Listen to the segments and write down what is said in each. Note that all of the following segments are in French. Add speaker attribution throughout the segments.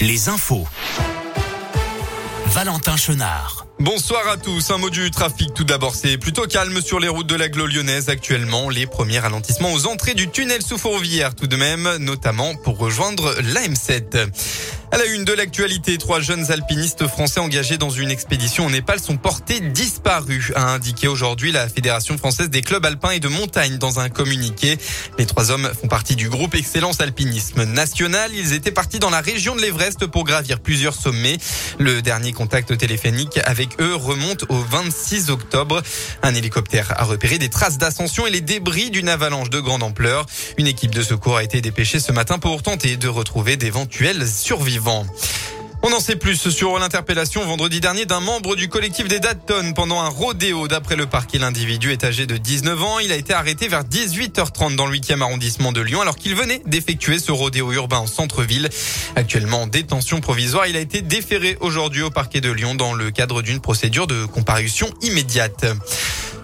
Speaker 1: les infos. Valentin Chenard.
Speaker 2: Bonsoir à tous. Un mot du trafic tout d'abord. C'est plutôt calme sur les routes de l'agglo lyonnaise actuellement. Les premiers ralentissements aux entrées du tunnel sous Fourvière tout de même, notamment pour rejoindre l'AM7. À la une de l'actualité, trois jeunes alpinistes français engagés dans une expédition au Népal sont portés disparus, a indiqué aujourd'hui la Fédération française des clubs alpins et de montagne dans un communiqué. Les trois hommes font partie du groupe Excellence Alpinisme National. Ils étaient partis dans la région de l'Everest pour gravir plusieurs sommets. Le dernier contact téléphonique avec eux remonte au 26 octobre. Un hélicoptère a repéré des traces d'ascension et les débris d'une avalanche de grande ampleur. Une équipe de secours a été dépêchée ce matin pour tenter de retrouver d'éventuels survivants. On en sait plus sur l'interpellation vendredi dernier d'un membre du collectif des Datton pendant un rodéo. D'après le parquet, l'individu est âgé de 19 ans. Il a été arrêté vers 18h30 dans le 8e arrondissement de Lyon alors qu'il venait d'effectuer ce rodéo urbain en centre-ville. Actuellement en détention provisoire, il a été déféré aujourd'hui au parquet de Lyon dans le cadre d'une procédure de comparution immédiate.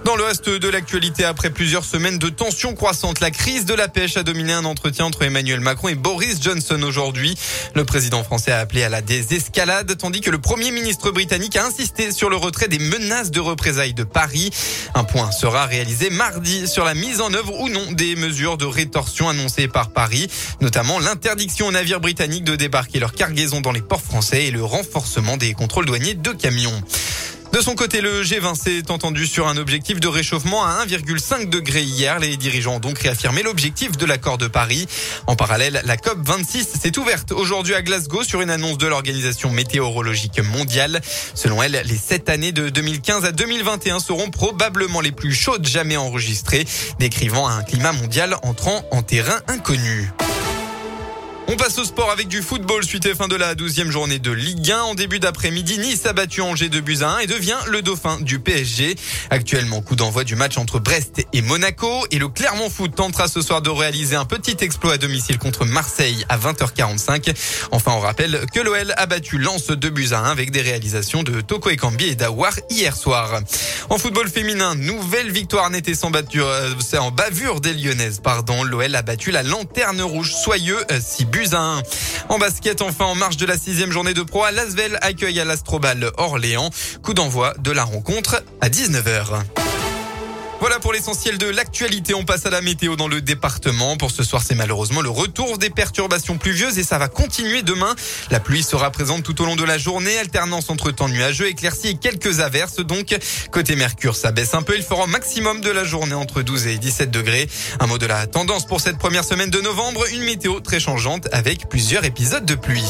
Speaker 2: Dans le reste de l'actualité, après plusieurs semaines de tensions croissantes, la crise de la pêche a dominé un entretien entre Emmanuel Macron et Boris Johnson aujourd'hui. Le président français a appelé à la désescalade, tandis que le premier ministre britannique a insisté sur le retrait des menaces de représailles de Paris. Un point sera réalisé mardi sur la mise en œuvre ou non des mesures de rétorsion annoncées par Paris, notamment l'interdiction aux navires britanniques de débarquer leurs cargaisons dans les ports français et le renforcement des contrôles douaniers de camions. De son côté, le G20 s'est entendu sur un objectif de réchauffement à 1,5 degré hier. Les dirigeants ont donc réaffirmé l'objectif de l'accord de Paris. En parallèle, la COP 26 s'est ouverte aujourd'hui à Glasgow sur une annonce de l'Organisation météorologique mondiale. Selon elle, les sept années de 2015 à 2021 seront probablement les plus chaudes jamais enregistrées, décrivant un climat mondial entrant en terrain inconnu. On passe au sport avec du football suite et fin de la douzième journée de Ligue 1. En début d'après-midi, Nice a battu Angers de buts 1 et devient le dauphin du PSG. Actuellement, coup d'envoi du match entre Brest et Monaco. Et le Clermont Foot tentera ce soir de réaliser un petit exploit à domicile contre Marseille à 20h45. Enfin, on rappelle que l'OL a battu Lens de buts 1 avec des réalisations de Toko Ekambi et Dawar hier soir. En football féminin, nouvelle victoire n'était sans batture, euh, c'est en bavure des Lyonnaises, pardon. L'OL a battu la lanterne rouge soyeux, 6 euh, buts à 1. En basket, enfin, en marche de la sixième journée de pro, Lasvel accueille à l'Astrobal Orléans. Coup d'envoi de la rencontre à 19h. Voilà pour l'essentiel de l'actualité. On passe à la météo dans le département. Pour ce soir, c'est malheureusement le retour des perturbations pluvieuses et ça va continuer demain. La pluie sera présente tout au long de la journée, alternance entre temps nuageux, éclaircies et quelques averses. Donc, côté Mercure, ça baisse un peu. Il fera un maximum de la journée entre 12 et 17 degrés. Un mot de la tendance pour cette première semaine de novembre. Une météo très changeante avec plusieurs épisodes de pluie.